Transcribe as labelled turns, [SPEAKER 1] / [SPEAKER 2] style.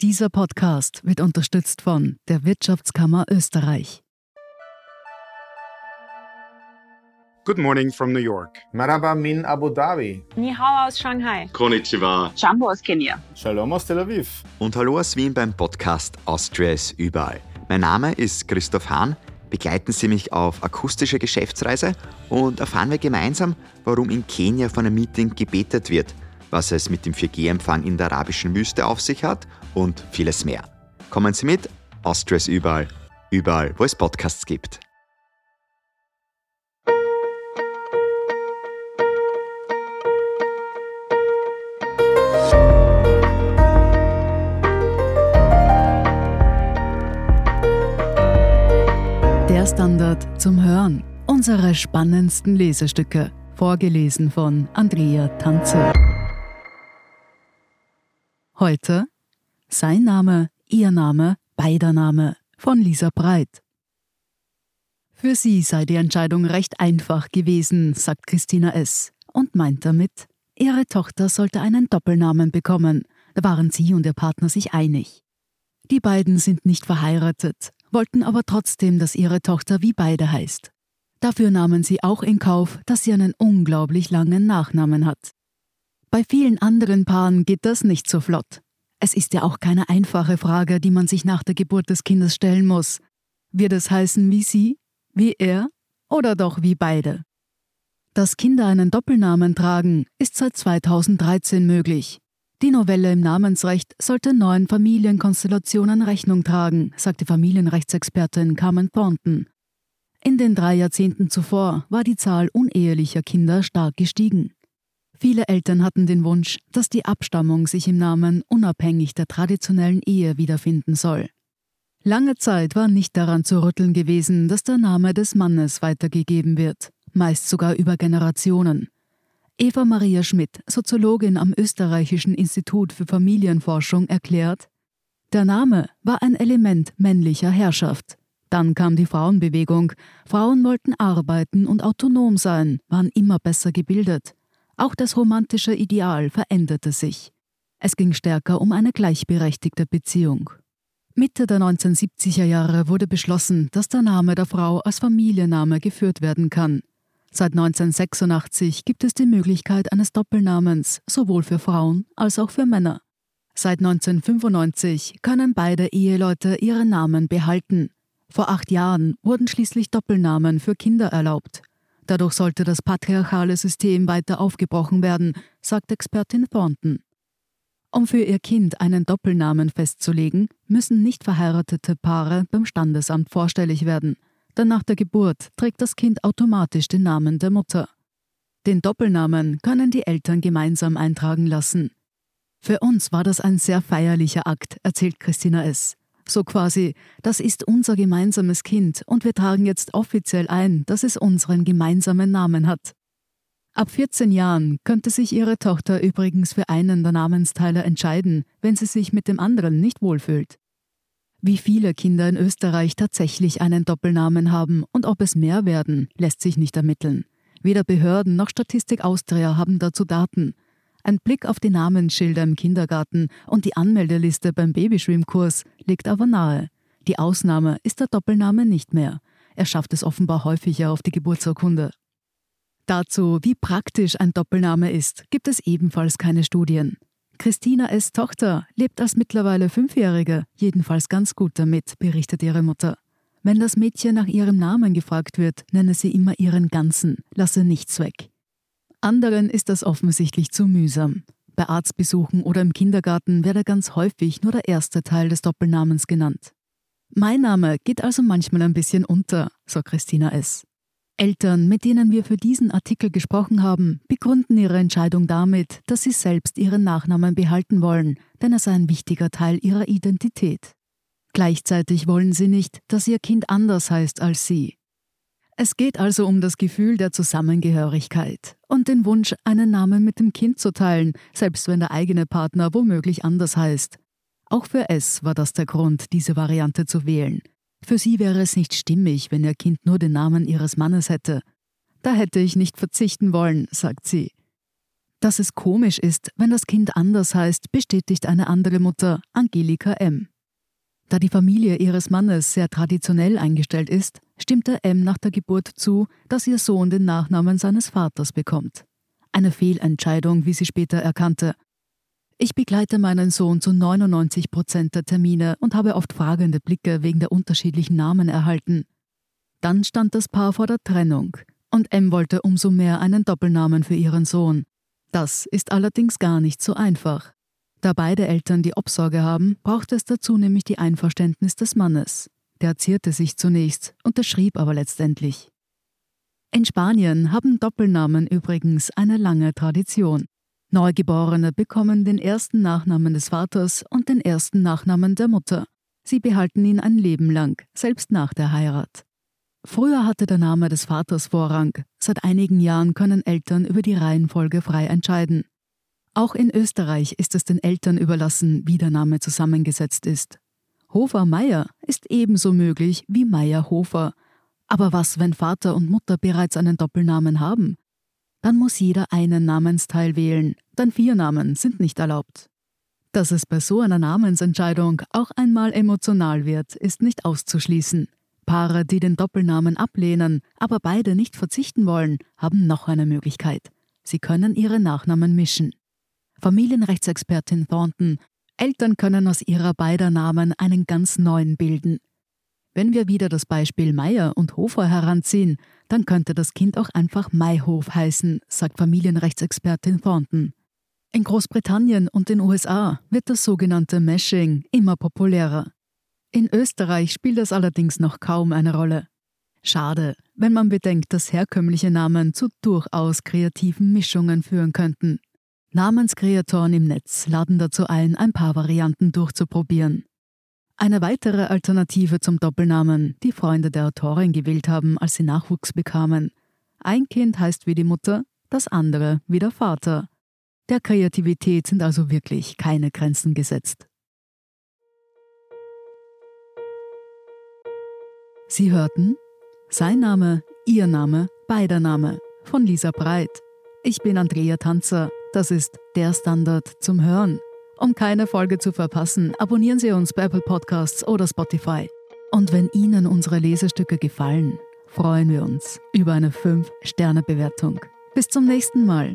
[SPEAKER 1] Dieser Podcast wird unterstützt von der Wirtschaftskammer Österreich.
[SPEAKER 2] Good morning from New York.
[SPEAKER 3] Marhaba min Abu Dhabi.
[SPEAKER 4] Ni hao aus Shanghai.
[SPEAKER 5] Konnichiwa.
[SPEAKER 4] Jambo aus Kenia.
[SPEAKER 3] Shalom aus Tel Aviv.
[SPEAKER 6] Und hallo aus Wien beim Podcast Austria ist überall. Mein Name ist Christoph Hahn. Begleiten Sie mich auf akustische Geschäftsreise und erfahren wir gemeinsam, warum in Kenia von einem Meeting gebetet wird, was es mit dem 4G-Empfang in der arabischen Wüste auf sich hat und vieles mehr. Kommen Sie mit, Austria ist überall, überall, wo es Podcasts gibt.
[SPEAKER 1] Der Standard zum Hören. Unsere spannendsten Lesestücke. Vorgelesen von Andrea Tanze. Heute Sein Name, Ihr Name, beider Name von Lisa Breit. Für sie sei die Entscheidung recht einfach gewesen, sagt Christina S. und meint damit, ihre Tochter sollte einen Doppelnamen bekommen. Da waren sie und ihr Partner sich einig. Die beiden sind nicht verheiratet, wollten aber trotzdem, dass ihre Tochter wie beide heißt. Dafür nahmen sie auch in Kauf, dass sie einen unglaublich langen Nachnamen hat. Bei vielen anderen Paaren geht das nicht so flott. Es ist ja auch keine einfache Frage, die man sich nach der Geburt des Kindes stellen muss. Wird es heißen wie sie, wie er oder doch wie beide? Dass Kinder einen Doppelnamen tragen, ist seit 2013 möglich. Die Novelle im Namensrecht sollte neuen Familienkonstellationen Rechnung tragen, sagte Familienrechtsexpertin Carmen Thornton. In den drei Jahrzehnten zuvor war die Zahl unehelicher Kinder stark gestiegen. Viele Eltern hatten den Wunsch, dass die Abstammung sich im Namen unabhängig der traditionellen Ehe wiederfinden soll. Lange Zeit war nicht daran zu rütteln gewesen, dass der Name des Mannes weitergegeben wird, meist sogar über Generationen. Eva Maria Schmidt, Soziologin am Österreichischen Institut für Familienforschung, erklärt, der Name war ein Element männlicher Herrschaft. Dann kam die Frauenbewegung. Frauen wollten arbeiten und autonom sein, waren immer besser gebildet. Auch das romantische Ideal veränderte sich. Es ging stärker um eine gleichberechtigte Beziehung. Mitte der 1970er Jahre wurde beschlossen, dass der Name der Frau als Familienname geführt werden kann. Seit 1986 gibt es die Möglichkeit eines Doppelnamens, sowohl für Frauen als auch für Männer. Seit 1995 können beide Eheleute ihre Namen behalten. Vor acht Jahren wurden schließlich Doppelnamen für Kinder erlaubt. Dadurch sollte das patriarchale System weiter aufgebrochen werden, sagt Expertin Thornton. Um für ihr Kind einen Doppelnamen festzulegen, müssen nicht verheiratete Paare beim Standesamt vorstellig werden denn nach der Geburt trägt das Kind automatisch den Namen der Mutter. Den Doppelnamen können die Eltern gemeinsam eintragen lassen. Für uns war das ein sehr feierlicher Akt, erzählt Christina S. So quasi, das ist unser gemeinsames Kind und wir tragen jetzt offiziell ein, dass es unseren gemeinsamen Namen hat. Ab 14 Jahren könnte sich ihre Tochter übrigens für einen der Namensteile entscheiden, wenn sie sich mit dem anderen nicht wohlfühlt. Wie viele Kinder in Österreich tatsächlich einen Doppelnamen haben und ob es mehr werden, lässt sich nicht ermitteln. Weder Behörden noch Statistik Austria haben dazu Daten. Ein Blick auf die Namensschilder im Kindergarten und die Anmeldeliste beim Babyschwimmkurs liegt aber nahe. Die Ausnahme ist der Doppelname nicht mehr. Er schafft es offenbar häufiger auf die Geburtsurkunde. Dazu, wie praktisch ein Doppelname ist, gibt es ebenfalls keine Studien. Christina S. Tochter lebt als mittlerweile Fünfjährige jedenfalls ganz gut damit, berichtet ihre Mutter. Wenn das Mädchen nach ihrem Namen gefragt wird, nenne sie immer ihren ganzen, lasse nichts weg. Anderen ist das offensichtlich zu mühsam. Bei Arztbesuchen oder im Kindergarten werde ganz häufig nur der erste Teil des Doppelnamens genannt. Mein Name geht also manchmal ein bisschen unter, so Christina S. Eltern, mit denen wir für diesen Artikel gesprochen haben, begründen ihre Entscheidung damit, dass sie selbst ihren Nachnamen behalten wollen, denn er sei ein wichtiger Teil ihrer Identität. Gleichzeitig wollen sie nicht, dass ihr Kind anders heißt als sie. Es geht also um das Gefühl der Zusammengehörigkeit und den Wunsch, einen Namen mit dem Kind zu teilen, selbst wenn der eigene Partner womöglich anders heißt. Auch für S war das der Grund, diese Variante zu wählen. Für sie wäre es nicht stimmig, wenn ihr Kind nur den Namen ihres Mannes hätte. Da hätte ich nicht verzichten wollen, sagt sie. Dass es komisch ist, wenn das Kind anders heißt, bestätigt eine andere Mutter, Angelika M. Da die Familie ihres Mannes sehr traditionell eingestellt ist, stimmte M nach der Geburt zu, dass ihr Sohn den Nachnamen seines Vaters bekommt. Eine Fehlentscheidung, wie sie später erkannte. Ich begleite meinen Sohn zu 99 Prozent der Termine und habe oft fragende Blicke wegen der unterschiedlichen Namen erhalten. Dann stand das Paar vor der Trennung und M wollte umso mehr einen Doppelnamen für ihren Sohn. Das ist allerdings gar nicht so einfach. Da beide Eltern die Obsorge haben, braucht es dazu nämlich die Einverständnis des Mannes. Der zierte sich zunächst, unterschrieb aber letztendlich. In Spanien haben Doppelnamen übrigens eine lange Tradition. Neugeborene bekommen den ersten Nachnamen des Vaters und den ersten Nachnamen der Mutter. Sie behalten ihn ein Leben lang, selbst nach der Heirat. Früher hatte der Name des Vaters Vorrang. Seit einigen Jahren können Eltern über die Reihenfolge frei entscheiden. Auch in Österreich ist es den Eltern überlassen, wie der Name zusammengesetzt ist. Hofer-Meyer ist ebenso möglich wie Meyer-Hofer. Aber was, wenn Vater und Mutter bereits einen Doppelnamen haben? Dann muss jeder einen Namensteil wählen, denn vier Namen sind nicht erlaubt. Dass es bei so einer Namensentscheidung auch einmal emotional wird, ist nicht auszuschließen. Paare, die den Doppelnamen ablehnen, aber beide nicht verzichten wollen, haben noch eine Möglichkeit. Sie können ihre Nachnamen mischen. Familienrechtsexpertin Thornton, Eltern können aus ihrer beider Namen einen ganz neuen bilden. Wenn wir wieder das Beispiel Meier und Hofer heranziehen, dann könnte das Kind auch einfach Mayhof heißen, sagt Familienrechtsexpertin Thornton. In Großbritannien und den USA wird das sogenannte Meshing immer populärer. In Österreich spielt das allerdings noch kaum eine Rolle. Schade, wenn man bedenkt, dass herkömmliche Namen zu durchaus kreativen Mischungen führen könnten. Namenskreatoren im Netz laden dazu ein, ein paar Varianten durchzuprobieren. Eine weitere Alternative zum Doppelnamen, die Freunde der Autorin gewählt haben, als sie Nachwuchs bekamen. Ein Kind heißt wie die Mutter, das andere wie der Vater. Der Kreativität sind also wirklich keine Grenzen gesetzt. Sie hörten Sein Name, Ihr Name, beider Name von Lisa Breit. Ich bin Andrea Tanzer. Das ist der Standard zum Hören. Um keine Folge zu verpassen, abonnieren Sie uns bei Apple Podcasts oder Spotify. Und wenn Ihnen unsere Lesestücke gefallen, freuen wir uns über eine 5-Sterne-Bewertung. Bis zum nächsten Mal.